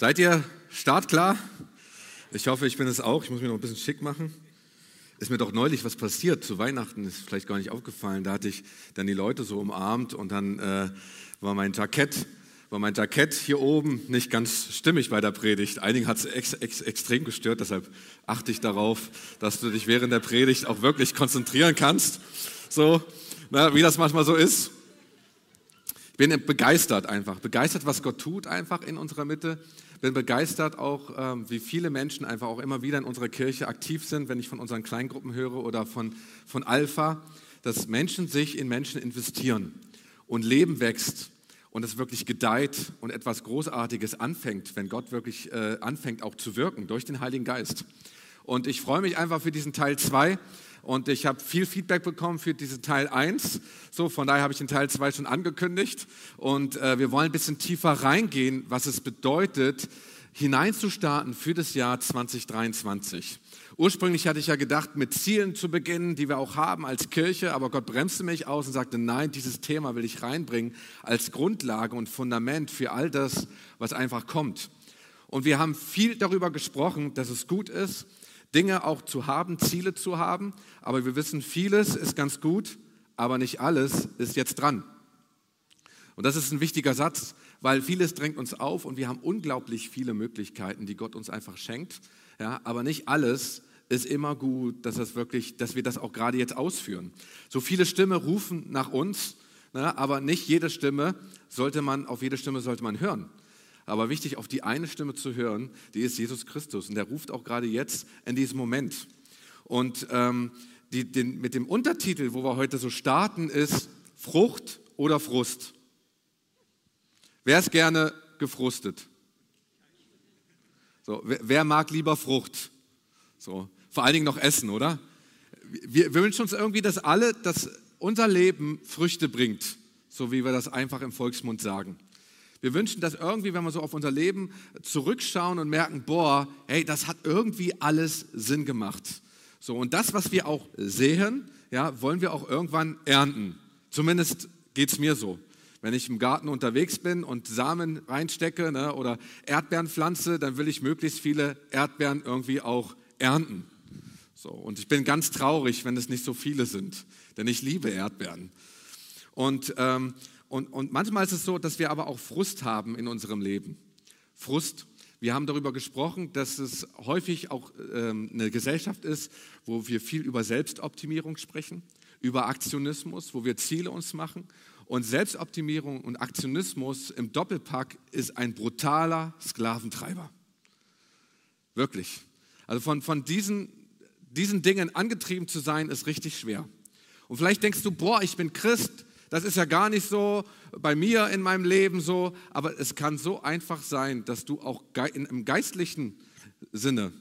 Seid ihr startklar? Ich hoffe, ich bin es auch. Ich muss mich noch ein bisschen schick machen. Ist mir doch neulich was passiert zu Weihnachten, ist vielleicht gar nicht aufgefallen. Da hatte ich dann die Leute so umarmt und dann äh, war mein Jackett, war mein Jackett hier oben nicht ganz stimmig bei der Predigt. Einigen hat es ex, ex, extrem gestört, deshalb achte ich darauf, dass du dich während der Predigt auch wirklich konzentrieren kannst. So, na, wie das manchmal so ist. Bin begeistert einfach, begeistert, was Gott tut einfach in unserer Mitte. Bin begeistert auch, ähm, wie viele Menschen einfach auch immer wieder in unserer Kirche aktiv sind, wenn ich von unseren Kleingruppen höre oder von, von Alpha, dass Menschen sich in Menschen investieren und Leben wächst und es wirklich gedeiht und etwas Großartiges anfängt, wenn Gott wirklich äh, anfängt auch zu wirken durch den Heiligen Geist. Und ich freue mich einfach für diesen Teil 2 und ich habe viel Feedback bekommen für diesen Teil 1. So, von daher habe ich den Teil 2 schon angekündigt. Und äh, wir wollen ein bisschen tiefer reingehen, was es bedeutet, hineinzustarten für das Jahr 2023. Ursprünglich hatte ich ja gedacht, mit Zielen zu beginnen, die wir auch haben als Kirche, aber Gott bremste mich aus und sagte, nein, dieses Thema will ich reinbringen als Grundlage und Fundament für all das, was einfach kommt. Und wir haben viel darüber gesprochen, dass es gut ist, Dinge auch zu haben, Ziele zu haben. Aber wir wissen, vieles ist ganz gut, aber nicht alles ist jetzt dran. Und das ist ein wichtiger Satz, weil vieles drängt uns auf und wir haben unglaublich viele Möglichkeiten, die Gott uns einfach schenkt. Ja, aber nicht alles ist immer gut, dass, das wirklich, dass wir das auch gerade jetzt ausführen. So viele Stimmen rufen nach uns, ne, aber nicht jede Stimme sollte man, auf jede Stimme sollte man hören. Aber wichtig, auf die eine Stimme zu hören, die ist Jesus Christus. Und der ruft auch gerade jetzt in diesem Moment. Und ähm, die, den, mit dem Untertitel, wo wir heute so starten, ist Frucht oder Frust. Wer ist gerne gefrustet? So, wer, wer mag lieber Frucht? So, vor allen Dingen noch Essen, oder? Wir, wir wünschen uns irgendwie, dass alle, dass unser Leben Früchte bringt, so wie wir das einfach im Volksmund sagen. Wir wünschen, dass irgendwie, wenn wir so auf unser Leben zurückschauen und merken, boah, hey, das hat irgendwie alles Sinn gemacht. So, und das, was wir auch sehen, ja, wollen wir auch irgendwann ernten. Zumindest geht es mir so. Wenn ich im Garten unterwegs bin und Samen reinstecke ne, oder Erdbeeren pflanze, dann will ich möglichst viele Erdbeeren irgendwie auch ernten. So, und ich bin ganz traurig, wenn es nicht so viele sind, denn ich liebe Erdbeeren. Und ähm, und, und manchmal ist es so, dass wir aber auch Frust haben in unserem Leben. Frust. Wir haben darüber gesprochen, dass es häufig auch ähm, eine Gesellschaft ist, wo wir viel über Selbstoptimierung sprechen, über Aktionismus, wo wir Ziele uns machen. Und Selbstoptimierung und Aktionismus im Doppelpack ist ein brutaler Sklaventreiber. Wirklich. Also von, von diesen, diesen Dingen angetrieben zu sein, ist richtig schwer. Und vielleicht denkst du, boah, ich bin Christ, das ist ja gar nicht so bei mir in meinem Leben so, aber es kann so einfach sein, dass du auch im geistlichen Sinne,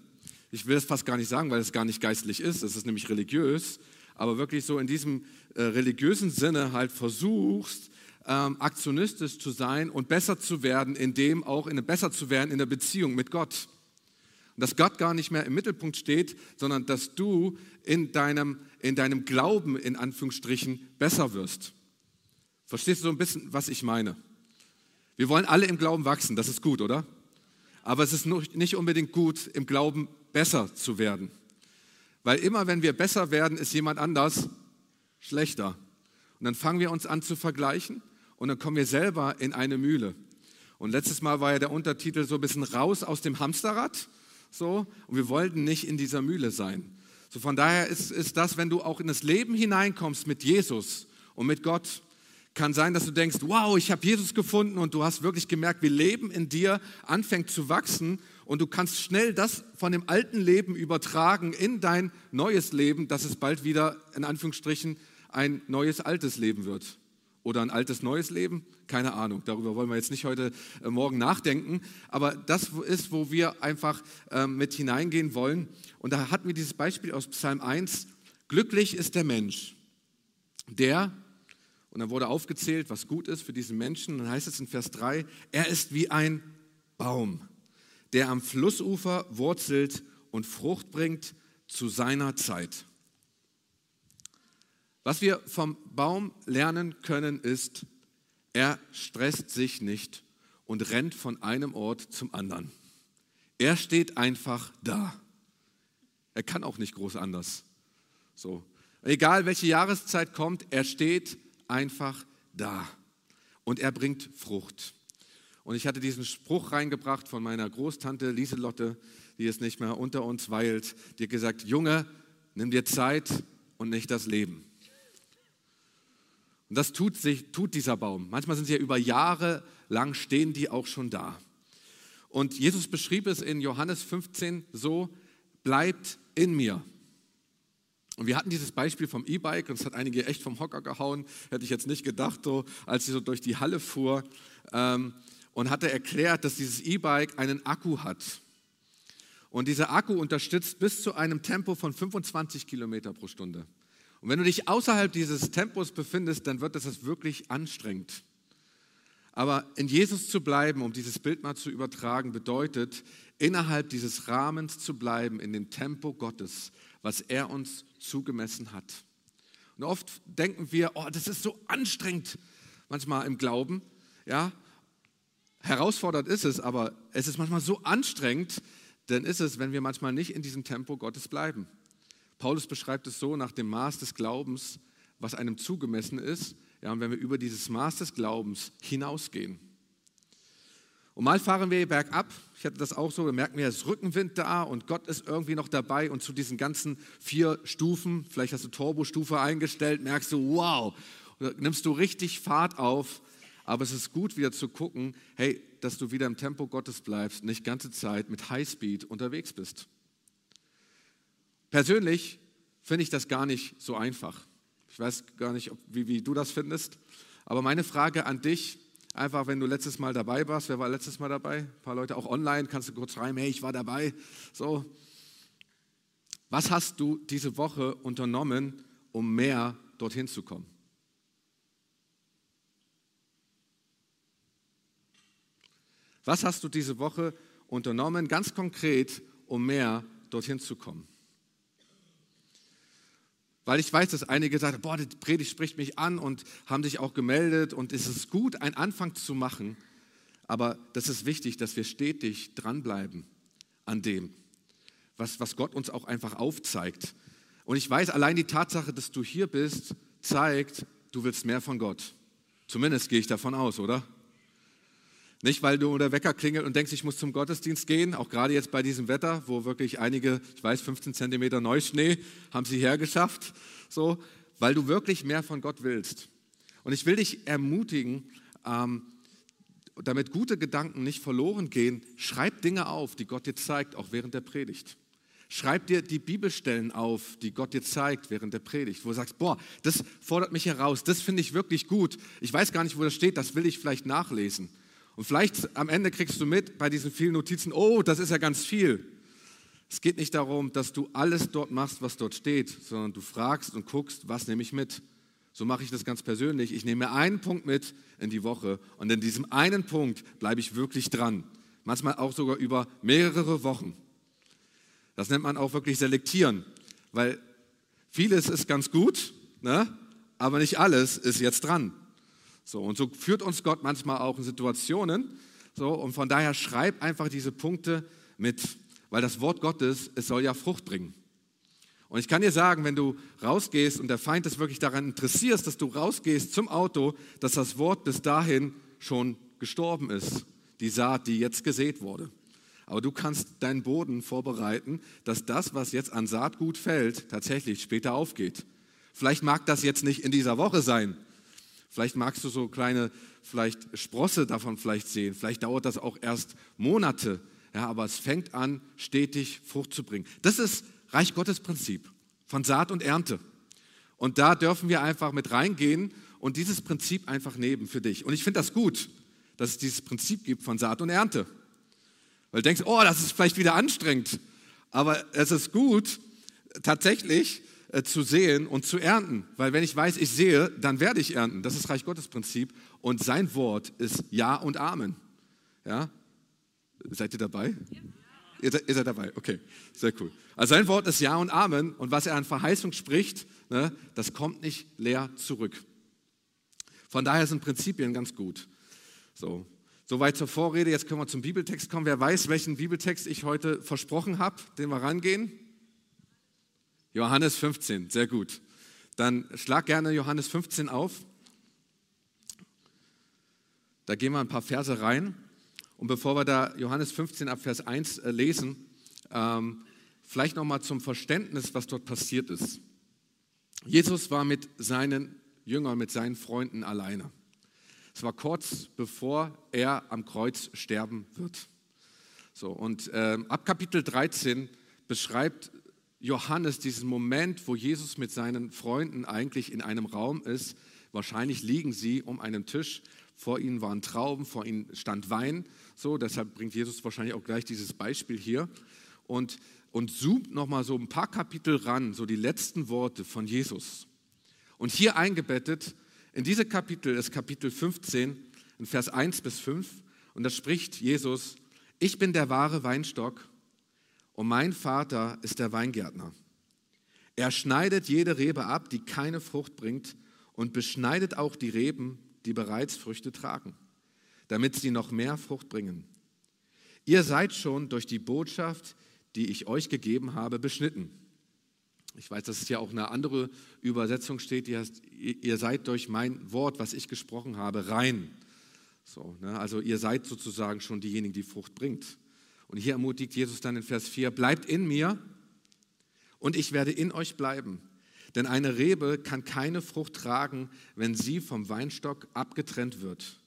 ich will es fast gar nicht sagen, weil es gar nicht geistlich ist, es ist nämlich religiös, aber wirklich so in diesem äh, religiösen Sinne halt versuchst, ähm, aktionistisch zu sein und besser zu werden, in dem auch in, besser zu werden in der Beziehung mit Gott. Dass Gott gar nicht mehr im Mittelpunkt steht, sondern dass du in deinem, in deinem Glauben in Anführungsstrichen besser wirst. Verstehst du so ein bisschen, was ich meine? Wir wollen alle im Glauben wachsen, das ist gut, oder? Aber es ist nicht unbedingt gut, im Glauben besser zu werden. Weil immer, wenn wir besser werden, ist jemand anders schlechter. Und dann fangen wir uns an zu vergleichen und dann kommen wir selber in eine Mühle. Und letztes Mal war ja der Untertitel so ein bisschen raus aus dem Hamsterrad. So, und wir wollten nicht in dieser Mühle sein. So von daher ist, ist das, wenn du auch in das Leben hineinkommst mit Jesus und mit Gott, kann sein, dass du denkst, wow, ich habe Jesus gefunden und du hast wirklich gemerkt, wie Leben in dir anfängt zu wachsen und du kannst schnell das von dem alten Leben übertragen in dein neues Leben, dass es bald wieder in Anführungsstrichen ein neues altes Leben wird. Oder ein altes neues Leben? Keine Ahnung, darüber wollen wir jetzt nicht heute äh, Morgen nachdenken. Aber das ist, wo wir einfach äh, mit hineingehen wollen. Und da hatten wir dieses Beispiel aus Psalm 1. Glücklich ist der Mensch, der und dann wurde aufgezählt, was gut ist für diesen Menschen. Und dann heißt es in Vers 3, er ist wie ein Baum, der am Flussufer wurzelt und Frucht bringt zu seiner Zeit. Was wir vom Baum lernen können, ist, er stresst sich nicht und rennt von einem Ort zum anderen. Er steht einfach da. Er kann auch nicht groß anders. So. Egal welche Jahreszeit kommt, er steht einfach da. Und er bringt Frucht. Und ich hatte diesen Spruch reingebracht von meiner Großtante Lieselotte, die jetzt nicht mehr unter uns weilt. Die gesagt, Junge, nimm dir Zeit und nicht das Leben. Und das tut, sich, tut dieser Baum. Manchmal sind sie ja über Jahre lang, stehen die auch schon da. Und Jesus beschrieb es in Johannes 15 so, bleibt in mir. Und wir hatten dieses Beispiel vom E-Bike und es hat einige echt vom Hocker gehauen, hätte ich jetzt nicht gedacht, so, als sie so durch die Halle fuhr ähm, und hatte erklärt, dass dieses E-Bike einen Akku hat. Und dieser Akku unterstützt bis zu einem Tempo von 25 Kilometer pro Stunde. Und wenn du dich außerhalb dieses Tempos befindest, dann wird das wirklich anstrengend. Aber in Jesus zu bleiben, um dieses Bild mal zu übertragen, bedeutet, innerhalb dieses Rahmens zu bleiben, in dem Tempo Gottes, was er uns zugemessen hat. Und oft denken wir, oh, das ist so anstrengend, manchmal im Glauben. Ja, herausfordernd ist es, aber es ist manchmal so anstrengend, denn ist es, wenn wir manchmal nicht in diesem Tempo Gottes bleiben. Paulus beschreibt es so nach dem Maß des Glaubens, was einem zugemessen ist, ja, und wenn wir über dieses Maß des Glaubens hinausgehen. Und mal fahren wir bergab, ich hatte das auch so, da merken wir, es ist Rückenwind da und Gott ist irgendwie noch dabei und zu diesen ganzen vier Stufen, vielleicht hast du Turbostufe eingestellt, merkst du, wow, nimmst du richtig Fahrt auf, aber es ist gut wieder zu gucken, hey, dass du wieder im Tempo Gottes bleibst, nicht ganze Zeit mit Highspeed unterwegs bist. Persönlich finde ich das gar nicht so einfach. Ich weiß gar nicht, ob, wie, wie du das findest. Aber meine Frage an dich, einfach wenn du letztes Mal dabei warst, wer war letztes Mal dabei? Ein paar Leute auch online, kannst du kurz schreiben, hey, ich war dabei. So. Was hast du diese Woche unternommen, um mehr dorthin zu kommen? Was hast du diese Woche unternommen, ganz konkret, um mehr dorthin zu kommen? Weil ich weiß, dass einige haben, boah, die Predigt spricht mich an und haben sich auch gemeldet und es ist gut, einen Anfang zu machen. Aber das ist wichtig, dass wir stetig dranbleiben an dem, was, was Gott uns auch einfach aufzeigt. Und ich weiß, allein die Tatsache, dass du hier bist, zeigt, du willst mehr von Gott. Zumindest gehe ich davon aus, oder? Nicht, weil du der Wecker klingelt und denkst, ich muss zum Gottesdienst gehen, auch gerade jetzt bei diesem Wetter, wo wirklich einige, ich weiß, 15 Zentimeter Neuschnee haben sie hergeschafft, so, weil du wirklich mehr von Gott willst. Und ich will dich ermutigen, ähm, damit gute Gedanken nicht verloren gehen, schreib Dinge auf, die Gott dir zeigt, auch während der Predigt. Schreib dir die Bibelstellen auf, die Gott dir zeigt während der Predigt, wo du sagst, boah, das fordert mich heraus, das finde ich wirklich gut. Ich weiß gar nicht, wo das steht, das will ich vielleicht nachlesen. Und vielleicht am Ende kriegst du mit bei diesen vielen Notizen, oh, das ist ja ganz viel. Es geht nicht darum, dass du alles dort machst, was dort steht, sondern du fragst und guckst, was nehme ich mit. So mache ich das ganz persönlich. Ich nehme mir einen Punkt mit in die Woche und in diesem einen Punkt bleibe ich wirklich dran. Manchmal auch sogar über mehrere Wochen. Das nennt man auch wirklich selektieren, weil vieles ist ganz gut, ne? aber nicht alles ist jetzt dran. So, und so führt uns Gott manchmal auch in Situationen. So, und von daher schreib einfach diese Punkte mit, weil das Wort Gottes, es soll ja Frucht bringen. Und ich kann dir sagen, wenn du rausgehst und der Feind ist wirklich daran interessiert, dass du rausgehst zum Auto, dass das Wort bis dahin schon gestorben ist, die Saat, die jetzt gesät wurde. Aber du kannst deinen Boden vorbereiten, dass das, was jetzt an Saatgut fällt, tatsächlich später aufgeht. Vielleicht mag das jetzt nicht in dieser Woche sein, Vielleicht magst du so kleine, vielleicht Sprosse davon vielleicht sehen. Vielleicht dauert das auch erst Monate. Ja, aber es fängt an, stetig Frucht zu bringen. Das ist Reich Gottes Prinzip von Saat und Ernte. Und da dürfen wir einfach mit reingehen und dieses Prinzip einfach nehmen für dich. Und ich finde das gut, dass es dieses Prinzip gibt von Saat und Ernte. Weil du denkst, oh, das ist vielleicht wieder anstrengend. Aber es ist gut, tatsächlich äh, zu sehen und zu ernten. Weil wenn ich weiß, ich sehe, dann werde ich ernten. Das ist Reich Gottes Prinzip. Und sein Wort ist Ja und Amen. Ja? Seid ihr dabei? Ja. Ihr, seid, ihr seid dabei, okay, sehr cool. Also sein Wort ist Ja und Amen. Und was er an Verheißung spricht, ne, das kommt nicht leer zurück. Von daher sind Prinzipien ganz gut. So. Soweit zur Vorrede, jetzt können wir zum Bibeltext kommen. Wer weiß, welchen Bibeltext ich heute versprochen habe, den wir rangehen? Johannes 15, sehr gut. Dann schlag gerne Johannes 15 auf. Da gehen wir ein paar Verse rein. Und bevor wir da Johannes 15 ab Vers 1 äh, lesen, ähm, vielleicht nochmal zum Verständnis, was dort passiert ist. Jesus war mit seinen Jüngern, mit seinen Freunden alleine. Es war kurz bevor er am Kreuz sterben wird. So, und äh, ab Kapitel 13 beschreibt Johannes diesen Moment, wo Jesus mit seinen Freunden eigentlich in einem Raum ist. Wahrscheinlich liegen sie um einen Tisch. Vor ihnen waren Trauben, vor ihnen stand Wein. So, deshalb bringt Jesus wahrscheinlich auch gleich dieses Beispiel hier. Und, und zoomt nochmal so ein paar Kapitel ran, so die letzten Worte von Jesus. Und hier eingebettet in diese Kapitel ist Kapitel 15, in Vers 1 bis 5, und da spricht Jesus, ich bin der wahre Weinstock und mein Vater ist der Weingärtner. Er schneidet jede Rebe ab, die keine Frucht bringt, und beschneidet auch die Reben, die bereits Früchte tragen, damit sie noch mehr Frucht bringen. Ihr seid schon durch die Botschaft, die ich euch gegeben habe, beschnitten. Ich weiß, dass es ja auch eine andere Übersetzung steht, die heißt, ihr seid durch mein Wort, was ich gesprochen habe, rein. So, ne? Also ihr seid sozusagen schon diejenigen, die Frucht bringt. Und hier ermutigt Jesus dann in Vers 4, bleibt in mir und ich werde in euch bleiben. Denn eine Rebe kann keine Frucht tragen, wenn sie vom Weinstock abgetrennt wird.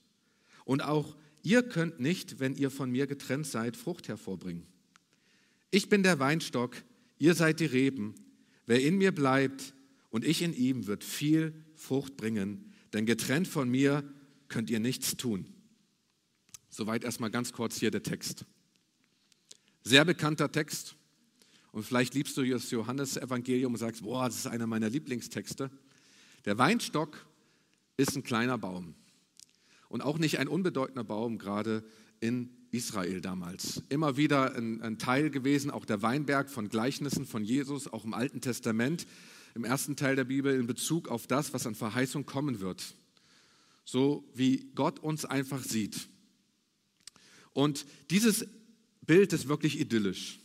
Und auch ihr könnt nicht, wenn ihr von mir getrennt seid, Frucht hervorbringen. Ich bin der Weinstock, ihr seid die Reben. Wer in mir bleibt und ich in ihm, wird viel Frucht bringen, denn getrennt von mir könnt ihr nichts tun. Soweit erstmal ganz kurz hier der Text. Sehr bekannter Text. Und vielleicht liebst du das Johannesevangelium und sagst, boah, das ist einer meiner Lieblingstexte. Der Weinstock ist ein kleiner Baum. Und auch nicht ein unbedeutender Baum, gerade in Israel damals. Immer wieder ein, ein, Teil gewesen, auch der Weinberg von Gleichnissen von Jesus, auch im Alten Testament, im ersten Teil der Bibel in Bezug auf das, was an Verheißung kommen wird. So wie Gott uns einfach sieht. Und dieses Bild ist wirklich idyllisch.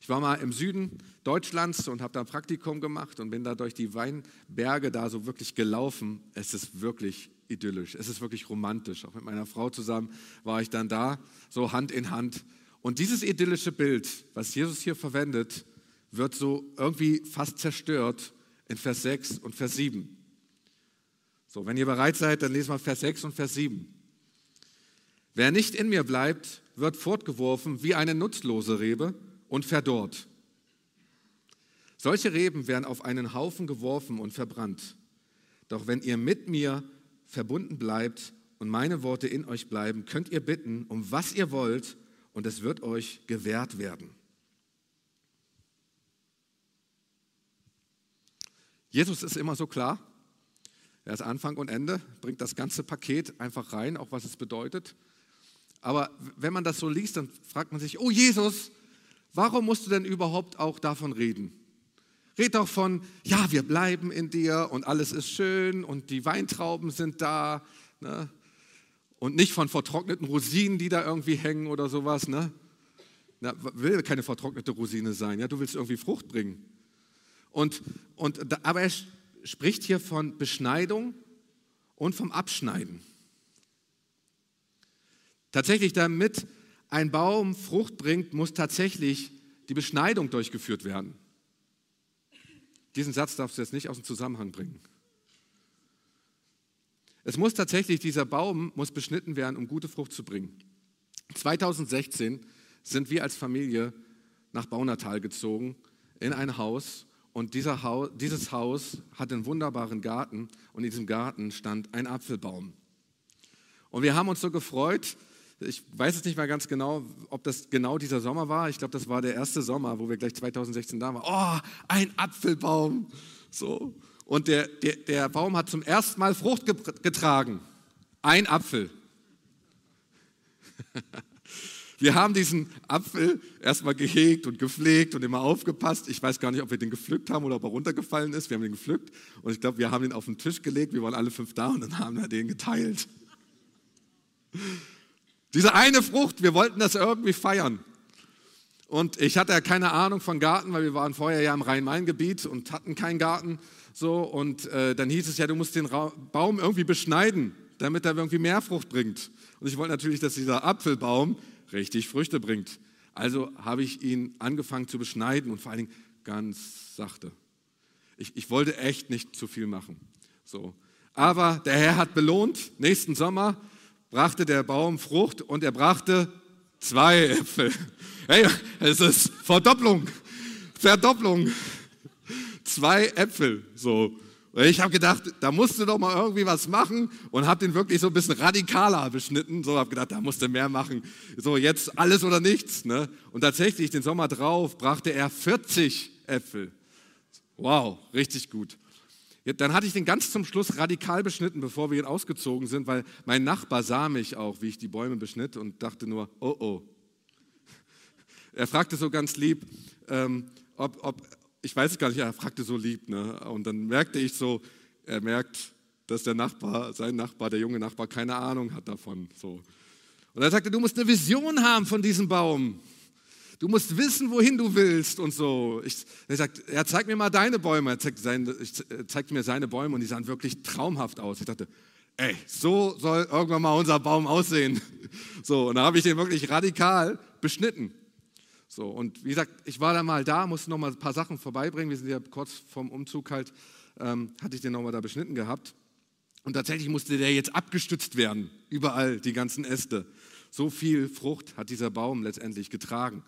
Ich war mal im Süden Deutschlands und habe da ein Praktikum gemacht und bin da durch die Weinberge da so wirklich gelaufen. Es ist wirklich idyllisch, es ist wirklich romantisch. Auch mit meiner Frau zusammen war ich dann da, so Hand in Hand. Und dieses idyllische Bild, was Jesus hier verwendet, wird so irgendwie fast zerstört in Vers 6 und Vers 7. So, wenn ihr bereit seid, dann lesen wir Vers 6 und Vers 7. Wer nicht in mir bleibt, wird fortgeworfen wie eine nutzlose Rebe und verdorrt. Solche Reben werden auf einen Haufen geworfen und verbrannt. Doch wenn ihr mit mir verbunden bleibt und meine Worte in euch bleiben, könnt ihr bitten, um was ihr wollt, und es wird euch gewährt werden. Jesus ist immer so klar. Er ist Anfang und Ende, bringt das ganze Paket einfach rein, auch was es bedeutet. Aber wenn man das so liest, dann fragt man sich, oh Jesus, warum musst du denn überhaupt auch davon reden? Red doch von, ja, wir bleiben in dir und alles ist schön und die Weintrauben sind da. Ne? Und nicht von vertrockneten Rosinen, die da irgendwie hängen oder sowas. Ne? Na, will keine vertrocknete Rosine sein. Ja, du willst irgendwie Frucht bringen. Und, und, aber er spricht hier von Beschneidung und vom Abschneiden. Tatsächlich, damit ein Baum Frucht bringt, muss tatsächlich die Beschneidung durchgeführt werden. Diesen Satz darfst du jetzt nicht aus dem Zusammenhang bringen. Es muss tatsächlich, dieser Baum muss beschnitten werden, um gute Frucht zu bringen. 2016 sind wir als Familie nach Baunatal gezogen in ein Haus und Haus, dieses Haus hat einen wunderbaren Garten und in diesem Garten stand ein Apfelbaum. Und wir haben uns so gefreut, ich weiß jetzt nicht mehr ganz genau, ob das genau dieser Sommer war. Ich glaube, das war der erste Sommer, wo wir gleich 2016 da waren. Oh, ein Apfelbaum. So. Und der, der, der Baum hat zum ersten Mal Frucht getragen. Ein Apfel. Wir haben diesen Apfel erstmal gehegt und gepflegt und immer aufgepasst. Ich weiß gar nicht, ob wir den gepflückt haben oder ob er runtergefallen ist. Wir haben den gepflückt und ich glaube, wir haben ihn auf den Tisch gelegt. Wir waren alle fünf da und dann haben wir den geteilt. Diese eine Frucht, wir wollten das irgendwie feiern. Und ich hatte ja keine Ahnung von Garten, weil wir waren vorher ja im Rhein-Main-Gebiet und hatten keinen Garten. So, und äh, dann hieß es ja, du musst den Ra Baum irgendwie beschneiden, damit er irgendwie mehr Frucht bringt. Und ich wollte natürlich, dass dieser Apfelbaum richtig Früchte bringt. Also habe ich ihn angefangen zu beschneiden und vor allen Dingen ganz sachte. Ich, ich wollte echt nicht zu viel machen. So. Aber der Herr hat belohnt. Nächsten Sommer brachte der Baum Frucht und er brachte zwei Äpfel. Hey, es ist Verdopplung, Verdopplung. Zwei Äpfel, so. Ich habe gedacht, da musst du doch mal irgendwie was machen und habe den wirklich so ein bisschen radikaler beschnitten. So habe gedacht, da musst du mehr machen. So jetzt alles oder nichts. Ne? Und tatsächlich den Sommer drauf brachte er 40 Äpfel. Wow, richtig gut. Dann hatte ich den ganz zum Schluss radikal beschnitten, bevor wir ausgezogen sind, weil mein Nachbar sah mich auch, wie ich die Bäume beschnitt und dachte nur, oh oh. Er fragte so ganz lieb, ähm, ob, ob, ich weiß es gar nicht, er fragte so lieb. Ne? Und dann merkte ich so, er merkt, dass der Nachbar, sein Nachbar, der junge Nachbar, keine Ahnung hat davon. So. Und er sagte, du musst eine Vision haben von diesem Baum. Du musst wissen, wohin du willst und so. Ich, er sagt, er zeigt mir mal deine Bäume. Er zeigt, seine, zeigt mir seine Bäume und die sahen wirklich traumhaft aus. Ich dachte, ey, so soll irgendwann mal unser Baum aussehen. So, und da habe ich den wirklich radikal beschnitten. So, und wie gesagt, ich war da mal da, musste noch mal ein paar Sachen vorbeibringen. Wir sind ja kurz vorm Umzug halt, ähm, hatte ich den noch mal da beschnitten gehabt. Und tatsächlich musste der jetzt abgestützt werden, überall, die ganzen Äste. So viel Frucht hat dieser Baum letztendlich getragen,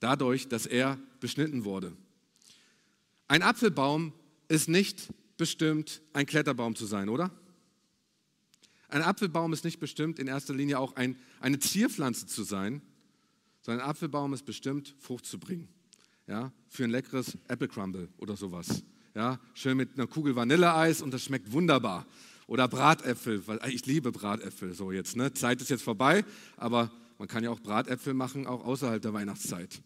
dadurch, dass er beschnitten wurde. Ein Apfelbaum ist nicht bestimmt, ein Kletterbaum zu sein, oder? Ein Apfelbaum ist nicht bestimmt, in erster Linie auch ein, eine Zierpflanze zu sein, sondern ein Apfelbaum ist bestimmt, Frucht zu bringen. Ja, für ein leckeres Apple Crumble oder sowas. Ja, schön mit einer Kugel Vanilleeis und das schmeckt wunderbar. Oder Bratäpfel, weil ich liebe Bratäpfel so jetzt. Ne? Zeit ist jetzt vorbei, aber man kann ja auch Bratäpfel machen, auch außerhalb der Weihnachtszeit.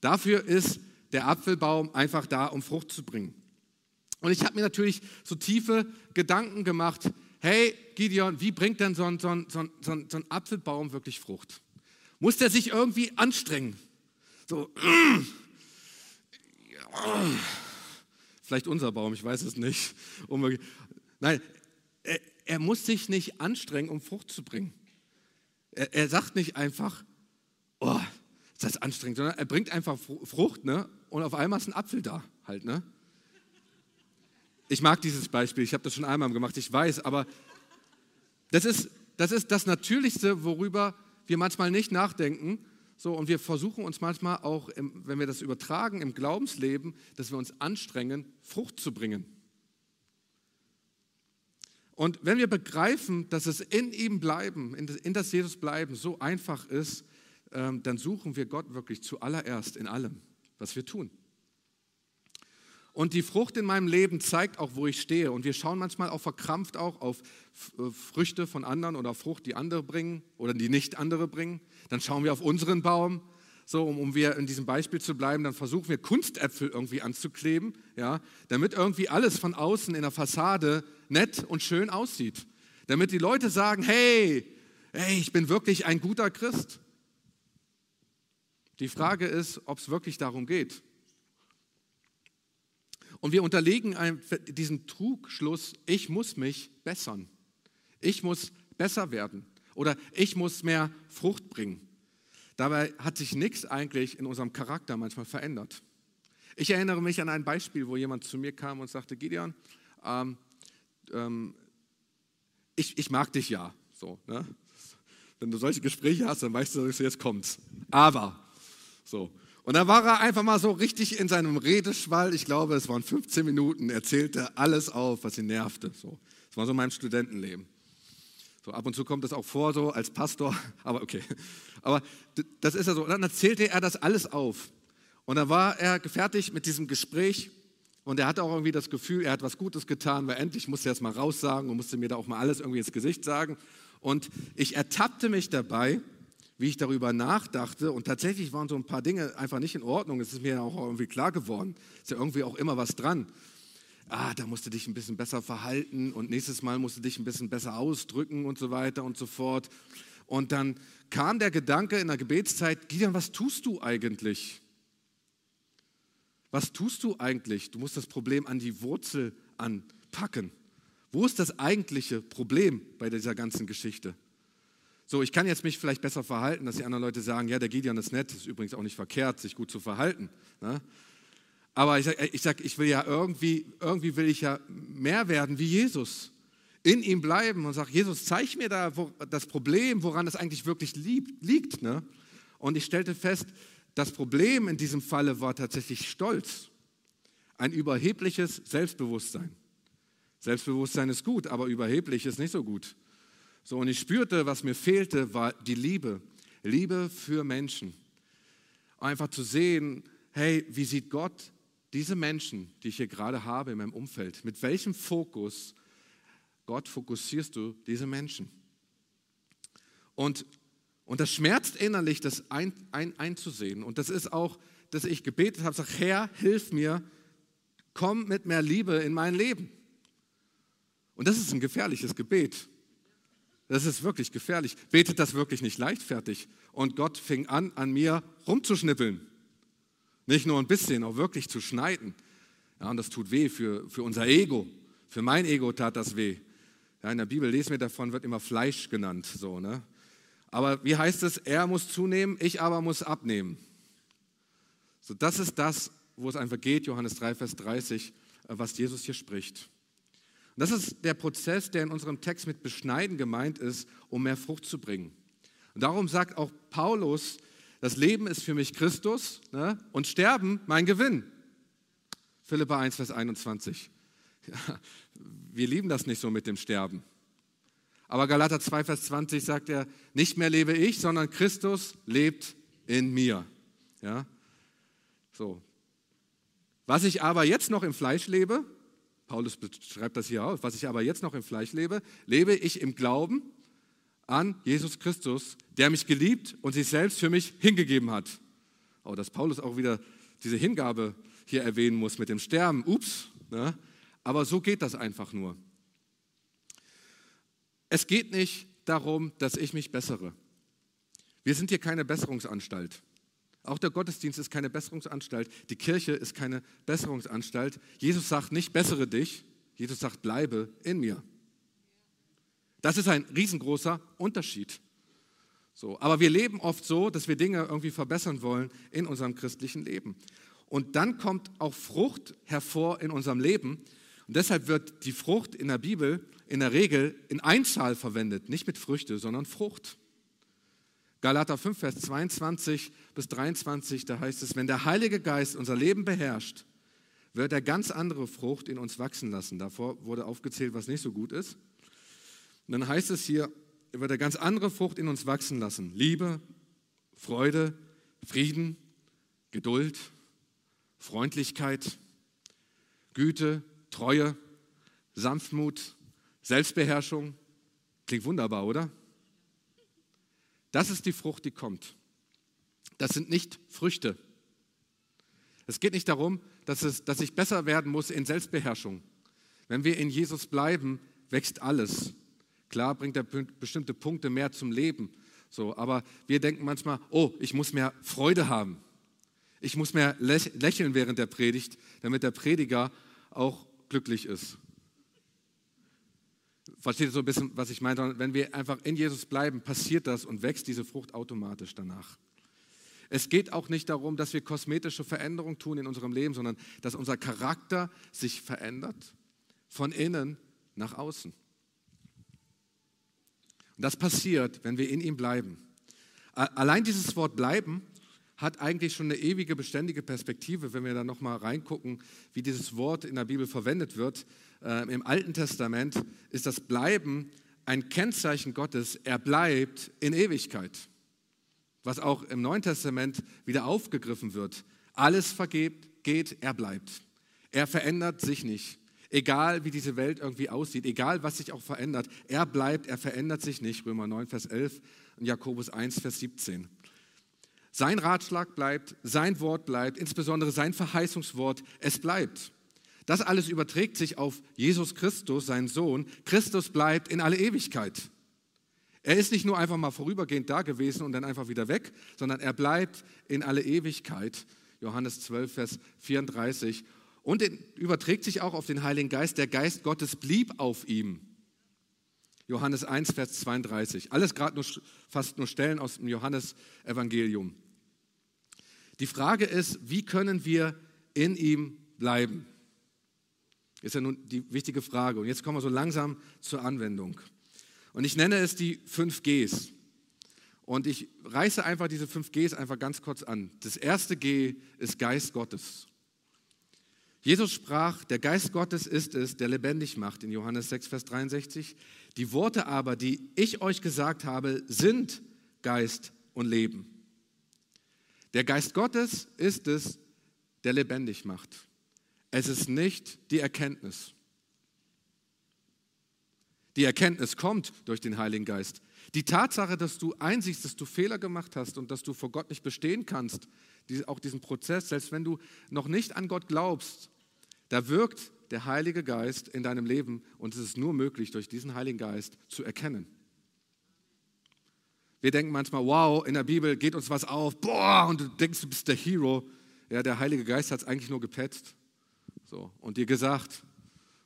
Dafür ist der Apfelbaum einfach da, um Frucht zu bringen. Und ich habe mir natürlich so tiefe Gedanken gemacht. Hey, Gideon, wie bringt denn so ein, so ein, so ein, so ein Apfelbaum wirklich Frucht? muss der sich irgendwie anstrengen. So, vielleicht unser Baum, ich weiß es nicht. Nein, er, er muss sich nicht anstrengen, um Frucht zu bringen. Er, er sagt nicht einfach, oh, ist das anstrengend, sondern er bringt einfach Frucht, ne? Und auf einmal ist ein Apfel da, halt, ne? Ich mag dieses Beispiel, ich habe das schon einmal gemacht, ich weiß, aber das ist, das ist das Natürlichste, worüber wir manchmal nicht nachdenken. So, und wir versuchen uns manchmal auch, im, wenn wir das übertragen im Glaubensleben, dass wir uns anstrengen, Frucht zu bringen. Und wenn wir begreifen, dass es in ihm bleiben, in das Jesus bleiben, so einfach ist, ähm, dann suchen wir Gott wirklich zuallererst in allem, was wir tun. Und die Frucht in meinem Leben zeigt auch, wo ich stehe. Und wir schauen manchmal auch verkrampft auch auf äh, Früchte von anderen oder Frucht, die andere bringen oder die nicht andere bringen. Dann schauen wir auf unseren Baum. So, um, um wir in diesem Beispiel zu bleiben, dann versuchen wir Kunstäpfel irgendwie anzukleben, ja, damit irgendwie alles von außen in der Fassade nett und schön aussieht. Damit die Leute sagen, hey, hey, ich bin wirklich ein guter Christ. Die Frage ist, ob es wirklich darum geht. Und wir unterlegen diesen Trugschluss, ich muss mich bessern. Ich muss besser werden oder ich muss mehr Frucht bringen. Dabei hat sich nichts eigentlich in unserem Charakter manchmal verändert. Ich erinnere mich an ein Beispiel, wo jemand zu mir kam und sagte, Gideon, ähm, ähm, ich, ich, mag dich ja. So, ne? Wenn du solche Gespräche hast, dann weißt du, jetzt kommt's. Aber, so. Und dann war er einfach mal so richtig in seinem Redeschwall, ich glaube, es waren 15 Minuten, erzählte alles auf, was ihn nervte. So. Das war so mein Studentenleben. So ab und zu kommt das auch vor, so als Pastor, aber okay. Aber das ist ja so. Und dann erzählte er das alles auf. Und dann war er fertig mit diesem Gespräch und er hatte auch irgendwie das Gefühl, er hat was Gutes getan, weil endlich musste er es mal raussagen und musste mir da auch mal alles irgendwie ins Gesicht sagen. Und ich ertappte mich dabei, wie ich darüber nachdachte und tatsächlich waren so ein paar Dinge einfach nicht in Ordnung. Es ist mir auch irgendwie klar geworden. Ist ja irgendwie auch immer was dran. Ah, da musst du dich ein bisschen besser verhalten und nächstes Mal musst du dich ein bisschen besser ausdrücken und so weiter und so fort. Und dann kam der Gedanke in der Gebetszeit, Gideon, was tust du eigentlich? Was tust du eigentlich? Du musst das Problem an die Wurzel anpacken. Wo ist das eigentliche Problem bei dieser ganzen Geschichte? So, ich kann jetzt mich vielleicht besser verhalten, dass die anderen Leute sagen, ja, der Gideon ist nett, ist übrigens auch nicht verkehrt, sich gut zu verhalten. Ne? Aber ich sage, ich, sag, ich will ja irgendwie, irgendwie will ich ja mehr werden wie Jesus. In ihm bleiben und sage, Jesus, zeig mir da wo, das Problem, woran es eigentlich wirklich lieb, liegt. Ne? Und ich stellte fest, das Problem in diesem Falle war tatsächlich Stolz. Ein überhebliches Selbstbewusstsein. Selbstbewusstsein ist gut, aber überheblich ist nicht so gut. So, und ich spürte, was mir fehlte, war die Liebe. Liebe für Menschen. Einfach zu sehen, hey, wie sieht Gott diese Menschen, die ich hier gerade habe in meinem Umfeld, mit welchem Fokus, Gott, fokussierst du diese Menschen? Und, und das schmerzt innerlich, das ein, ein, einzusehen. Und das ist auch, dass ich gebetet habe, sage, Herr, hilf mir, komm mit mehr Liebe in mein Leben. Und das ist ein gefährliches Gebet. Das ist wirklich gefährlich. Betet das wirklich nicht leichtfertig. Und Gott fing an, an mir rumzuschnippeln. Nicht nur ein bisschen, auch wirklich zu schneiden. Ja, und das tut weh für, für unser Ego. Für mein Ego tat das weh. Ja, in der Bibel lesen wir davon, wird immer Fleisch genannt. So, ne? Aber wie heißt es? Er muss zunehmen, ich aber muss abnehmen. So, das ist das, wo es einfach geht, Johannes 3, Vers 30, äh, was Jesus hier spricht. Und das ist der Prozess, der in unserem Text mit Beschneiden gemeint ist, um mehr Frucht zu bringen. Und darum sagt auch Paulus, das Leben ist für mich Christus ne, und Sterben mein Gewinn. Philippa 1, Vers 21. Ja, wir lieben das nicht so mit dem Sterben. Aber Galater 2, Vers 20 sagt er, nicht mehr lebe ich, sondern Christus lebt in mir. Ja? So. Was ich aber jetzt noch im Fleisch lebe, Paulus beschreibt das hier auch, was ich aber jetzt noch im Fleisch lebe, lebe ich im Glauben an Jesus Christus, der mich geliebt und sich selbst für mich hingegeben hat. Oh, dass Paulus auch wieder diese Hingabe hier erwähnen muss mit dem Sterben. Ups. Ne? Aber so geht das einfach nur. Es geht nicht darum, dass ich mich bessere. Wir sind hier keine Besserungsanstalt. Auch der Gottesdienst ist keine Besserungsanstalt. Die Kirche ist keine Besserungsanstalt. Jesus sagt nicht, bessere dich. Jesus sagt, bleibe in mir. Das ist ein riesengroßer Unterschied. So, aber wir leben oft so, dass wir Dinge irgendwie verbessern wollen in unserem christlichen Leben. Und dann kommt auch Frucht hervor in unserem Leben. Und deshalb wird die Frucht in der Bibel in der Regel in Einzahl verwendet, nicht mit Früchte, sondern Frucht. Galater 5, Vers 22 bis 23, da heißt es, wenn der Heilige Geist unser Leben beherrscht, wird er ganz andere Frucht in uns wachsen lassen. Davor wurde aufgezählt, was nicht so gut ist. Und dann heißt es hier, er wird er ganz andere Frucht in uns wachsen lassen. Liebe, Freude, Frieden, Geduld, Freundlichkeit, Güte, Treue, Sanftmut, Selbstbeherrschung. Klingt wunderbar, oder? Das ist die Frucht, die kommt. Das sind nicht Früchte. Es geht nicht darum, dass, es, dass ich besser werden muss in Selbstbeherrschung. Wenn wir in Jesus bleiben, wächst alles. Klar bringt er bestimmte Punkte mehr zum Leben. So, aber wir denken manchmal, oh, ich muss mehr Freude haben. Ich muss mehr lächeln während der Predigt, damit der Prediger auch glücklich ist. Versteht ihr so ein bisschen, was ich meine? Wenn wir einfach in Jesus bleiben, passiert das und wächst diese Frucht automatisch danach. Es geht auch nicht darum, dass wir kosmetische Veränderungen tun in unserem Leben, sondern dass unser Charakter sich verändert, von innen nach außen. Und das passiert, wenn wir in ihm bleiben. Allein dieses Wort bleiben hat eigentlich schon eine ewige, beständige Perspektive, wenn wir da nochmal reingucken, wie dieses Wort in der Bibel verwendet wird. Äh, Im Alten Testament ist das Bleiben ein Kennzeichen Gottes. Er bleibt in Ewigkeit. Was auch im Neuen Testament wieder aufgegriffen wird. Alles vergeht, geht, er bleibt. Er verändert sich nicht. Egal wie diese Welt irgendwie aussieht, egal was sich auch verändert, er bleibt, er verändert sich nicht. Römer 9, Vers 11 und Jakobus 1, Vers 17. Sein Ratschlag bleibt, sein Wort bleibt, insbesondere sein Verheißungswort, es bleibt. Das alles überträgt sich auf Jesus Christus, seinen Sohn. Christus bleibt in alle Ewigkeit. Er ist nicht nur einfach mal vorübergehend da gewesen und dann einfach wieder weg, sondern er bleibt in alle Ewigkeit. Johannes 12, Vers 34. Und überträgt sich auch auf den Heiligen Geist. Der Geist Gottes blieb auf ihm. Johannes 1, Vers 32. Alles gerade nur, fast nur Stellen aus dem Johannesevangelium. Die Frage ist, wie können wir in ihm bleiben? Ist ja nun die wichtige Frage. Und jetzt kommen wir so langsam zur Anwendung. Und ich nenne es die 5 Gs. Und ich reiße einfach diese 5 Gs einfach ganz kurz an. Das erste G ist Geist Gottes. Jesus sprach, der Geist Gottes ist es, der lebendig macht, in Johannes 6, Vers 63. Die Worte aber, die ich euch gesagt habe, sind Geist und Leben. Der Geist Gottes ist es, der lebendig macht. Es ist nicht die Erkenntnis. Die Erkenntnis kommt durch den Heiligen Geist. Die Tatsache, dass du einsiehst, dass du Fehler gemacht hast und dass du vor Gott nicht bestehen kannst, auch diesen Prozess, selbst wenn du noch nicht an Gott glaubst, da wirkt der Heilige Geist in deinem Leben und es ist nur möglich, durch diesen Heiligen Geist zu erkennen. Wir denken manchmal, wow, in der Bibel geht uns was auf, boah, und du denkst, du bist der Hero. Ja, der Heilige Geist hat es eigentlich nur gepetzt so, und dir gesagt.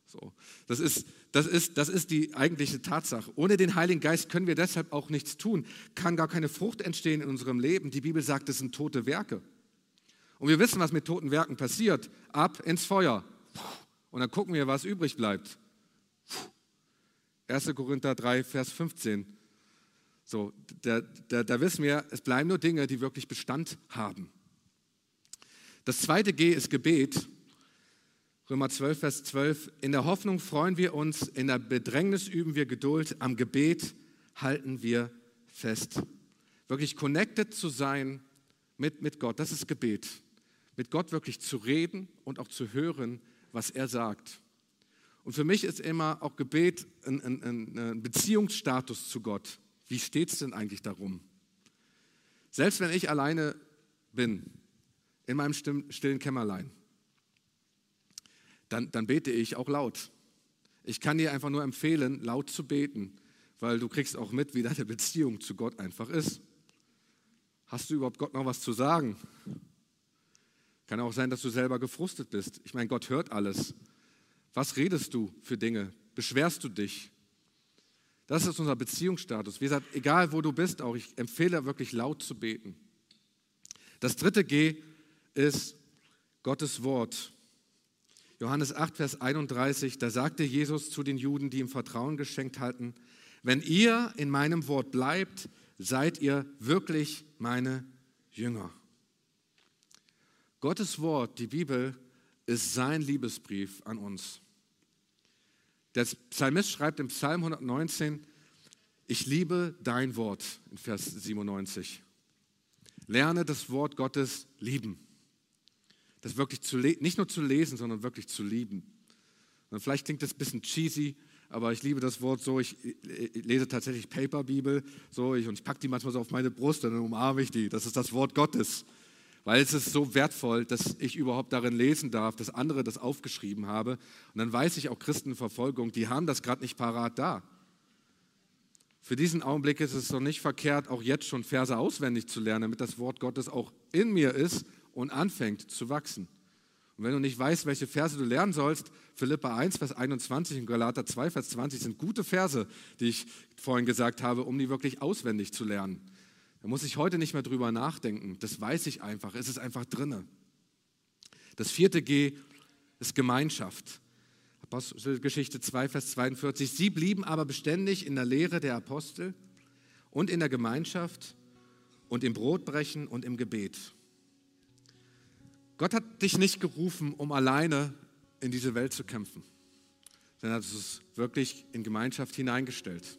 So, das, ist, das, ist, das ist die eigentliche Tatsache. Ohne den Heiligen Geist können wir deshalb auch nichts tun, kann gar keine Frucht entstehen in unserem Leben. Die Bibel sagt, es sind tote Werke. Und wir wissen, was mit toten Werken passiert. Ab ins Feuer. Und dann gucken wir, was übrig bleibt. 1. Korinther 3, Vers 15. So, da, da, da wissen wir, es bleiben nur Dinge, die wirklich Bestand haben. Das zweite G ist Gebet. Römer 12, Vers 12. In der Hoffnung freuen wir uns, in der Bedrängnis üben wir Geduld, am Gebet halten wir fest. Wirklich connected zu sein mit, mit Gott, das ist Gebet. Mit Gott wirklich zu reden und auch zu hören, was er sagt. Und für mich ist immer auch Gebet ein, ein, ein Beziehungsstatus zu Gott. Wie steht es denn eigentlich darum? Selbst wenn ich alleine bin, in meinem stillen Kämmerlein, dann, dann bete ich auch laut. Ich kann dir einfach nur empfehlen, laut zu beten, weil du kriegst auch mit, wie deine Beziehung zu Gott einfach ist. Hast du überhaupt Gott noch was zu sagen? Kann auch sein, dass du selber gefrustet bist. Ich meine, Gott hört alles. Was redest du für Dinge? Beschwerst du dich? Das ist unser Beziehungsstatus. Wie gesagt, egal wo du bist, auch ich empfehle wirklich laut zu beten. Das dritte G ist Gottes Wort. Johannes 8, Vers 31, da sagte Jesus zu den Juden, die ihm Vertrauen geschenkt hatten, wenn ihr in meinem Wort bleibt, seid ihr wirklich meine Jünger. Gottes Wort, die Bibel, ist sein Liebesbrief an uns. Der Psalmist schreibt im Psalm 119, ich liebe dein Wort in Vers 97. Lerne das Wort Gottes lieben. Das wirklich zu nicht nur zu lesen, sondern wirklich zu lieben. Und vielleicht klingt das ein bisschen cheesy, aber ich liebe das Wort so. Ich, ich lese tatsächlich Paper-Bibel so, ich, und ich packe die manchmal so auf meine Brust und dann umarme ich die. Das ist das Wort Gottes. Weil es ist so wertvoll, dass ich überhaupt darin lesen darf, dass andere das aufgeschrieben haben. Und dann weiß ich auch Christenverfolgung, die haben das gerade nicht parat da. Für diesen Augenblick ist es doch nicht verkehrt, auch jetzt schon Verse auswendig zu lernen, damit das Wort Gottes auch in mir ist und anfängt zu wachsen. Und wenn du nicht weißt, welche Verse du lernen sollst, Philippa 1, Vers 21 und Galater 2, Vers 20 sind gute Verse, die ich vorhin gesagt habe, um die wirklich auswendig zu lernen. Da muss ich heute nicht mehr drüber nachdenken. Das weiß ich einfach. Es ist einfach drinne. Das vierte G ist Gemeinschaft. Apostelgeschichte 2, Vers 42. Sie blieben aber beständig in der Lehre der Apostel und in der Gemeinschaft und im Brotbrechen und im Gebet. Gott hat dich nicht gerufen, um alleine in diese Welt zu kämpfen, sondern hat es wirklich in Gemeinschaft hineingestellt.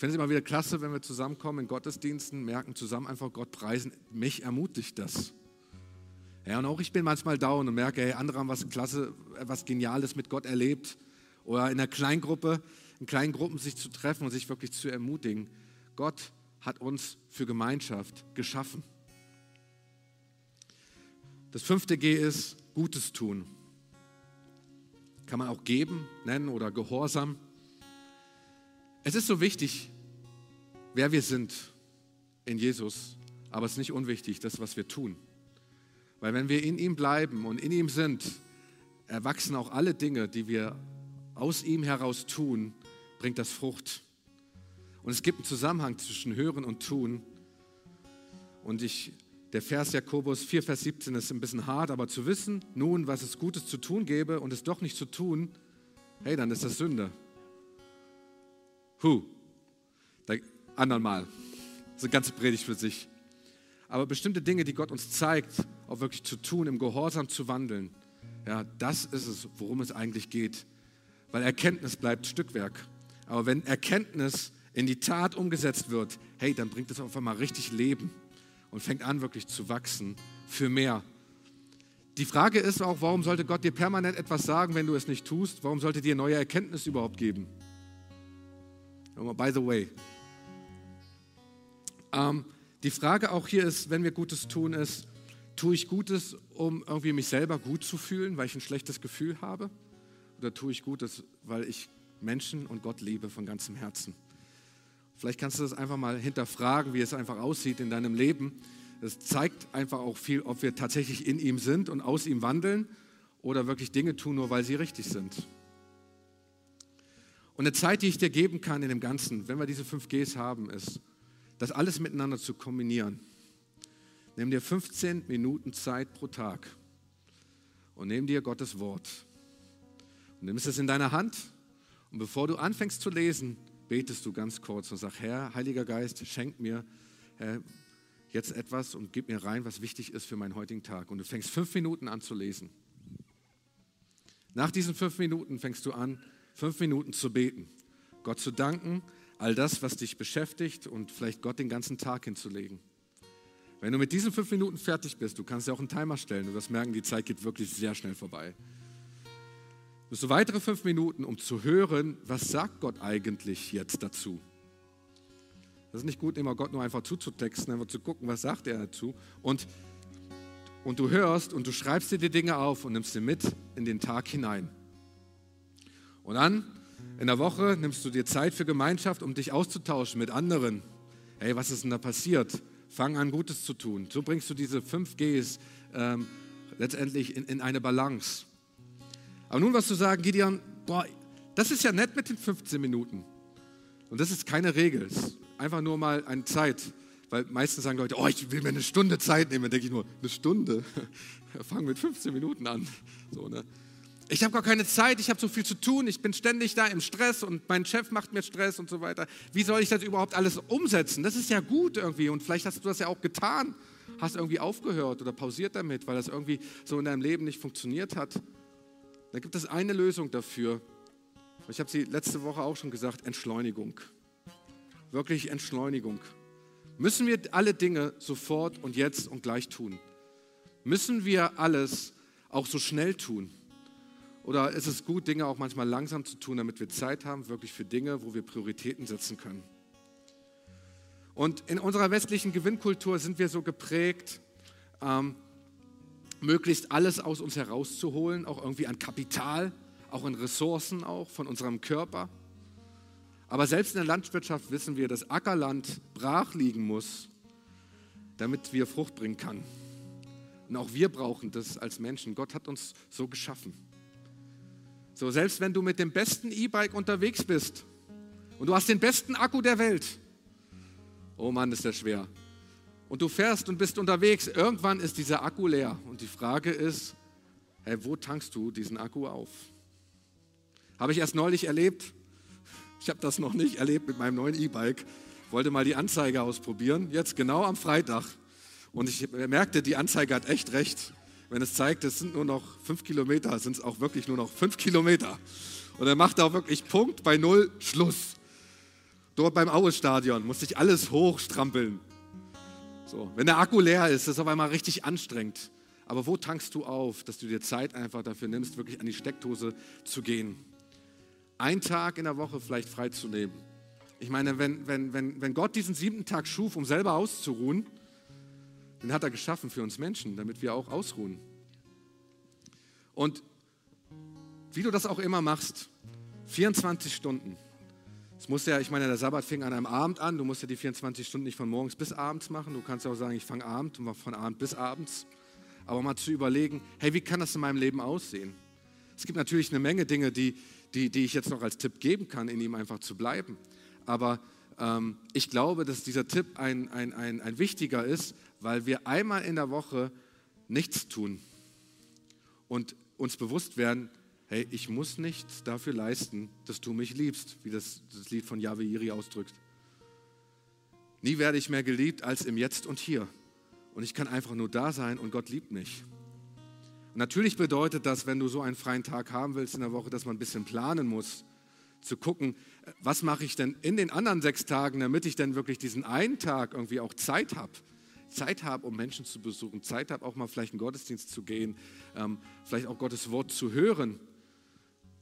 Ich finde es immer wieder klasse, wenn wir zusammenkommen in Gottesdiensten, merken zusammen einfach Gott preisen. Mich ermutigt das. Ja, und auch ich bin manchmal down und merke, hey, andere haben was klasse, was Geniales mit Gott erlebt. Oder in einer Kleingruppe, in kleinen Gruppen sich zu treffen und sich wirklich zu ermutigen. Gott hat uns für Gemeinschaft geschaffen. Das fünfte G ist Gutes tun. Kann man auch geben nennen oder Gehorsam. Es ist so wichtig, wer wir sind in Jesus, aber es ist nicht unwichtig, das, was wir tun. Weil wenn wir in ihm bleiben und in ihm sind, erwachsen auch alle Dinge, die wir aus ihm heraus tun, bringt das Frucht. Und es gibt einen Zusammenhang zwischen Hören und Tun. Und ich, der Vers Jakobus 4, Vers 17 ist ein bisschen hart, aber zu wissen, nun, was es Gutes zu tun gäbe und es doch nicht zu tun, hey, dann ist das Sünde. Hu, da, anderen Mal. Das ist eine ganze Predigt für sich. Aber bestimmte Dinge, die Gott uns zeigt, auch wirklich zu tun, im Gehorsam zu wandeln, ja, das ist es, worum es eigentlich geht. Weil Erkenntnis bleibt Stückwerk. Aber wenn Erkenntnis in die Tat umgesetzt wird, hey, dann bringt es auf einmal richtig Leben und fängt an wirklich zu wachsen für mehr. Die Frage ist auch, warum sollte Gott dir permanent etwas sagen, wenn du es nicht tust? Warum sollte dir neue Erkenntnis überhaupt geben? By the way. Ähm, die Frage auch hier ist, wenn wir Gutes tun, ist, tue ich Gutes, um irgendwie mich selber gut zu fühlen, weil ich ein schlechtes Gefühl habe? Oder tue ich Gutes, weil ich Menschen und Gott liebe von ganzem Herzen? Vielleicht kannst du das einfach mal hinterfragen, wie es einfach aussieht in deinem Leben. Es zeigt einfach auch viel, ob wir tatsächlich in ihm sind und aus ihm wandeln oder wirklich Dinge tun, nur weil sie richtig sind. Und eine Zeit, die ich dir geben kann in dem Ganzen, wenn wir diese 5 Gs haben, ist, das alles miteinander zu kombinieren. Nimm dir 15 Minuten Zeit pro Tag und nimm dir Gottes Wort. Und nimmst es in deiner Hand und bevor du anfängst zu lesen, betest du ganz kurz und sagst, Herr, Heiliger Geist, schenk mir Herr, jetzt etwas und gib mir rein, was wichtig ist für meinen heutigen Tag. Und du fängst fünf Minuten an zu lesen. Nach diesen fünf Minuten fängst du an, fünf Minuten zu beten, Gott zu danken, all das, was dich beschäftigt und vielleicht Gott den ganzen Tag hinzulegen. Wenn du mit diesen fünf Minuten fertig bist, du kannst ja auch einen Timer stellen, du wirst merken, die Zeit geht wirklich sehr schnell vorbei. Du hast weitere fünf Minuten, um zu hören, was sagt Gott eigentlich jetzt dazu. Das ist nicht gut, immer Gott nur einfach zuzutexten, einfach zu gucken, was sagt er dazu. Und, und du hörst und du schreibst dir die Dinge auf und nimmst sie mit in den Tag hinein. Und dann in der Woche nimmst du dir Zeit für Gemeinschaft, um dich auszutauschen mit anderen. Hey, was ist denn da passiert? Fang an, Gutes zu tun. So bringst du diese fünf Gs ähm, letztendlich in, in eine Balance. Aber nun was zu sagen, Gideon, boah, das ist ja nett mit den 15 Minuten. Und das ist keine Regel. Es ist einfach nur mal eine Zeit. Weil meistens sagen Leute, oh, ich will mir eine Stunde Zeit nehmen. Dann denke ich nur, eine Stunde? Fang mit 15 Minuten an. So, ne? Ich habe gar keine Zeit, ich habe so viel zu tun, ich bin ständig da im Stress und mein Chef macht mir Stress und so weiter. Wie soll ich das überhaupt alles umsetzen? Das ist ja gut irgendwie und vielleicht hast du das ja auch getan, hast irgendwie aufgehört oder pausiert damit, weil das irgendwie so in deinem Leben nicht funktioniert hat. Da gibt es eine Lösung dafür. Ich habe sie letzte Woche auch schon gesagt, Entschleunigung. Wirklich Entschleunigung. Müssen wir alle Dinge sofort und jetzt und gleich tun? Müssen wir alles auch so schnell tun? Oder ist es gut, Dinge auch manchmal langsam zu tun, damit wir Zeit haben, wirklich für Dinge, wo wir Prioritäten setzen können? Und in unserer westlichen Gewinnkultur sind wir so geprägt, ähm, möglichst alles aus uns herauszuholen, auch irgendwie an Kapital, auch in Ressourcen auch von unserem Körper. Aber selbst in der Landwirtschaft wissen wir, dass Ackerland brach liegen muss, damit wir Frucht bringen kann. Und auch wir brauchen das als Menschen. Gott hat uns so geschaffen. So, selbst wenn du mit dem besten E-Bike unterwegs bist und du hast den besten Akku der Welt, oh Mann, ist der schwer. Und du fährst und bist unterwegs, irgendwann ist dieser Akku leer. Und die Frage ist, hey, wo tankst du diesen Akku auf? Habe ich erst neulich erlebt. Ich habe das noch nicht erlebt mit meinem neuen E-Bike. Wollte mal die Anzeige ausprobieren, jetzt genau am Freitag. Und ich merkte, die Anzeige hat echt recht wenn es zeigt, es sind nur noch fünf Kilometer, sind es auch wirklich nur noch fünf Kilometer. Und er macht auch wirklich Punkt bei Null, Schluss. Dort beim Aue-Stadion musste ich alles hochstrampeln. So, wenn der Akku leer ist, ist es auf einmal richtig anstrengend. Aber wo tankst du auf, dass du dir Zeit einfach dafür nimmst, wirklich an die Steckdose zu gehen? Einen Tag in der Woche vielleicht freizunehmen. Ich meine, wenn, wenn, wenn, wenn Gott diesen siebten Tag schuf, um selber auszuruhen, den hat er geschaffen für uns Menschen, damit wir auch ausruhen. Und wie du das auch immer machst, 24 Stunden, Es muss ja, ich meine, der Sabbat fing an einem Abend an. Du musst ja die 24 Stunden nicht von morgens bis abends machen. Du kannst auch sagen, ich fange Abend und von Abend bis abends. Aber mal zu überlegen, hey, wie kann das in meinem Leben aussehen? Es gibt natürlich eine Menge Dinge, die, die, die ich jetzt noch als Tipp geben kann, in ihm einfach zu bleiben. Aber ähm, ich glaube, dass dieser Tipp ein, ein, ein, ein wichtiger ist, weil wir einmal in der Woche nichts tun und uns bewusst werden, hey, ich muss nichts dafür leisten, dass du mich liebst, wie das, das Lied von Yahweh Iri ausdrückt. Nie werde ich mehr geliebt als im Jetzt und Hier. Und ich kann einfach nur da sein und Gott liebt mich. Natürlich bedeutet das, wenn du so einen freien Tag haben willst in der Woche, dass man ein bisschen planen muss, zu gucken, was mache ich denn in den anderen sechs Tagen, damit ich denn wirklich diesen einen Tag irgendwie auch Zeit habe. Zeit habe, um Menschen zu besuchen, Zeit habe, auch mal vielleicht in den Gottesdienst zu gehen, ähm, vielleicht auch Gottes Wort zu hören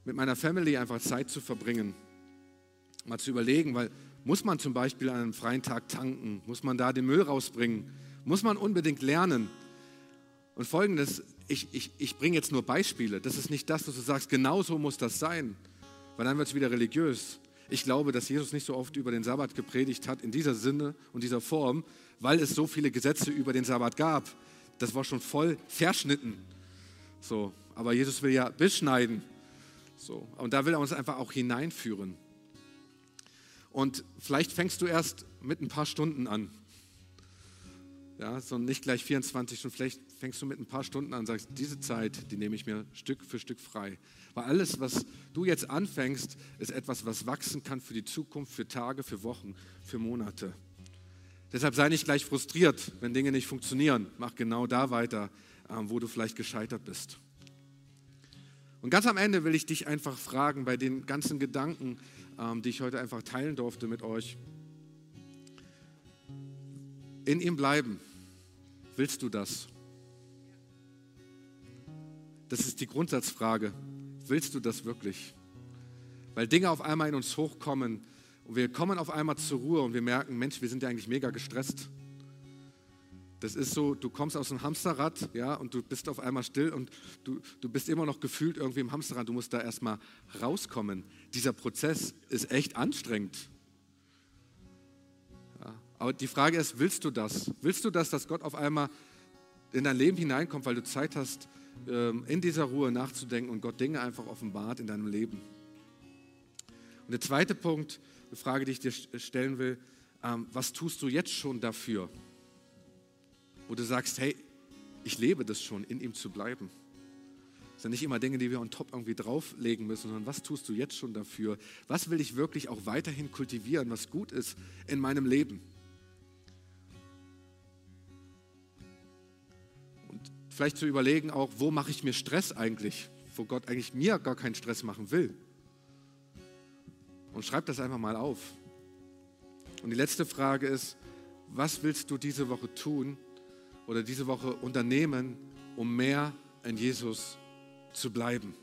mit meiner Family einfach Zeit zu verbringen, mal zu überlegen, weil muss man zum Beispiel an einem freien Tag tanken, muss man da den Müll rausbringen, muss man unbedingt lernen. Und folgendes, ich, ich, ich bringe jetzt nur Beispiele, das ist nicht das, was du sagst, genau so muss das sein, weil dann wird es wieder religiös. Ich glaube, dass Jesus nicht so oft über den Sabbat gepredigt hat in dieser Sinne und dieser Form, weil es so viele Gesetze über den Sabbat gab. Das war schon voll verschnitten. So, aber Jesus will ja beschneiden. So, und da will er uns einfach auch hineinführen. Und vielleicht fängst du erst mit ein paar Stunden an. Ja, so nicht gleich 24 Stunden, vielleicht fängst du mit ein paar Stunden an und sagst, diese Zeit, die nehme ich mir Stück für Stück frei. Weil alles, was du jetzt anfängst, ist etwas, was wachsen kann für die Zukunft, für Tage, für Wochen, für Monate. Deshalb sei nicht gleich frustriert, wenn Dinge nicht funktionieren. Mach genau da weiter, ähm, wo du vielleicht gescheitert bist. Und ganz am Ende will ich dich einfach fragen, bei den ganzen Gedanken, ähm, die ich heute einfach teilen durfte mit euch. In ihm bleiben. Willst du das? Das ist die Grundsatzfrage. Willst du das wirklich? Weil Dinge auf einmal in uns hochkommen und wir kommen auf einmal zur Ruhe und wir merken, Mensch, wir sind ja eigentlich mega gestresst. Das ist so, du kommst aus einem Hamsterrad, ja, und du bist auf einmal still und du, du bist immer noch gefühlt irgendwie im Hamsterrad. Du musst da erstmal rauskommen. Dieser Prozess ist echt anstrengend. Ja, aber die Frage ist, willst du das? Willst du das, dass Gott auf einmal in dein Leben hineinkommt, weil du Zeit hast, ähm, in dieser Ruhe nachzudenken und Gott Dinge einfach offenbart in deinem Leben? Und der zweite Punkt, eine Frage, die ich dir stellen will, ähm, was tust du jetzt schon dafür? wo du sagst, hey, ich lebe das schon, in ihm zu bleiben. Das sind nicht immer Dinge, die wir on top irgendwie drauflegen müssen, sondern was tust du jetzt schon dafür? Was will ich wirklich auch weiterhin kultivieren, was gut ist in meinem Leben? Und vielleicht zu überlegen auch, wo mache ich mir Stress eigentlich, wo Gott eigentlich mir gar keinen Stress machen will. Und schreib das einfach mal auf. Und die letzte Frage ist, was willst du diese Woche tun, oder diese Woche unternehmen, um mehr in Jesus zu bleiben?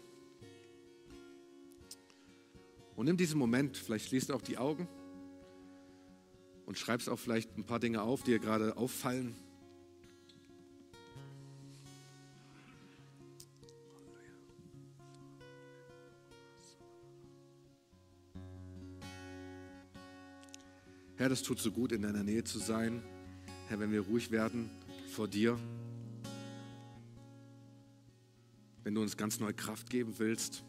Und nimm diesen Moment, vielleicht schließt auch die Augen und schreibst auch vielleicht ein paar Dinge auf, die dir gerade auffallen. Herr, das tut so gut, in deiner Nähe zu sein. Herr, wenn wir ruhig werden, vor dir. Wenn du uns ganz neue Kraft geben willst.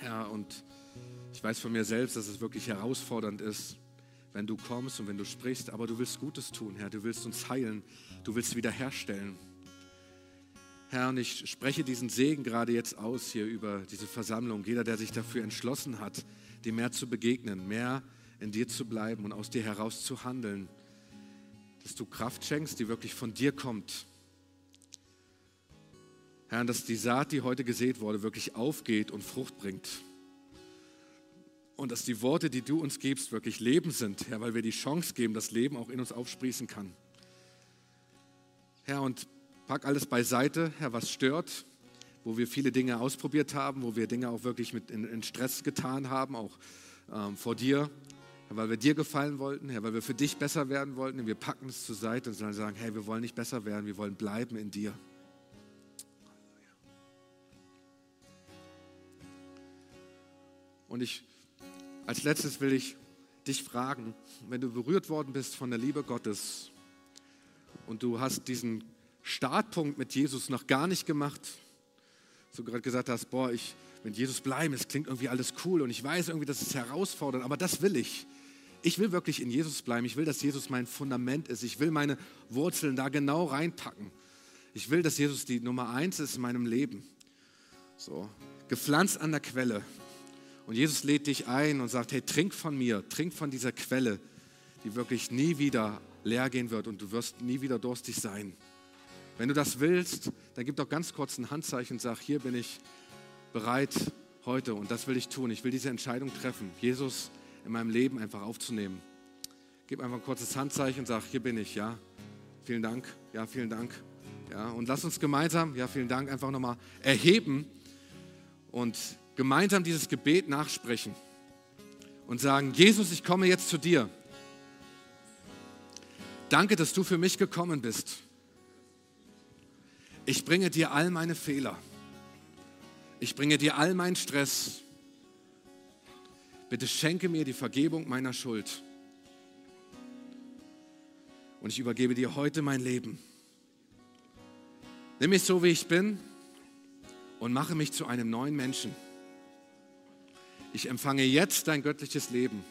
Ja, und ich weiß von mir selbst, dass es wirklich herausfordernd ist, wenn du kommst und wenn du sprichst, aber du willst Gutes tun, Herr. Du willst uns heilen. Du willst wiederherstellen. Herr, und ich spreche diesen Segen gerade jetzt aus hier über diese Versammlung. Jeder, der sich dafür entschlossen hat, dir mehr zu begegnen, mehr in dir zu bleiben und aus dir heraus zu handeln dass du Kraft schenkst, die wirklich von dir kommt. Herr, dass die Saat, die heute gesät wurde, wirklich aufgeht und Frucht bringt. Und dass die Worte, die du uns gibst, wirklich Leben sind, Herr, weil wir die Chance geben, dass Leben auch in uns aufsprießen kann. Herr, und pack alles beiseite, Herr, was stört, wo wir viele Dinge ausprobiert haben, wo wir Dinge auch wirklich mit in, in Stress getan haben, auch ähm, vor dir. Herr, weil wir dir gefallen wollten, Herr, weil wir für dich besser werden wollten. Und wir packen es zur Seite und sagen, hey, wir wollen nicht besser werden, wir wollen bleiben in dir. Und ich Als letztes will ich dich fragen, wenn du berührt worden bist von der Liebe Gottes und du hast diesen Startpunkt mit Jesus noch gar nicht gemacht, so gerade gesagt hast, boah, ich mit Jesus bleiben, es klingt irgendwie alles cool und ich weiß irgendwie, das ist herausfordernd, aber das will ich. Ich will wirklich in Jesus bleiben. Ich will, dass Jesus mein Fundament ist. Ich will meine Wurzeln da genau reinpacken. Ich will, dass Jesus die Nummer eins ist in meinem Leben. So, gepflanzt an der Quelle. Und Jesus lädt dich ein und sagt, hey, trink von mir, trink von dieser Quelle, die wirklich nie wieder leer gehen wird und du wirst nie wieder durstig sein. Wenn du das willst, dann gib doch ganz kurz ein Handzeichen und sag, hier bin ich bereit heute und das will ich tun. Ich will diese Entscheidung treffen, Jesus in meinem Leben einfach aufzunehmen. Gib einfach ein kurzes Handzeichen und sag, hier bin ich, ja. Vielen Dank, ja, vielen Dank. Ja, und lass uns gemeinsam, ja, vielen Dank, einfach nochmal erheben und gemeinsam dieses Gebet nachsprechen und sagen, Jesus, ich komme jetzt zu dir. Danke, dass du für mich gekommen bist. Ich bringe dir all meine Fehler. Ich bringe dir all meinen Stress. Bitte schenke mir die Vergebung meiner Schuld. Und ich übergebe dir heute mein Leben. Nimm mich so, wie ich bin und mache mich zu einem neuen Menschen. Ich empfange jetzt dein göttliches Leben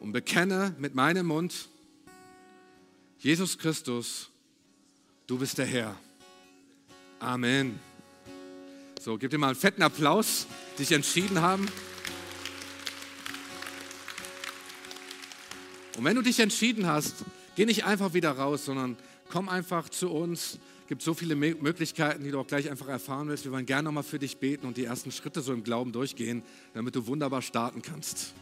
und bekenne mit meinem Mund, Jesus Christus, du bist der Herr. Amen. So, gib dir mal einen fetten Applaus, die sich entschieden haben. Und wenn du dich entschieden hast, geh nicht einfach wieder raus, sondern komm einfach zu uns. Es gibt so viele Möglichkeiten, die du auch gleich einfach erfahren willst. Wir wollen gerne nochmal für dich beten und die ersten Schritte so im Glauben durchgehen, damit du wunderbar starten kannst.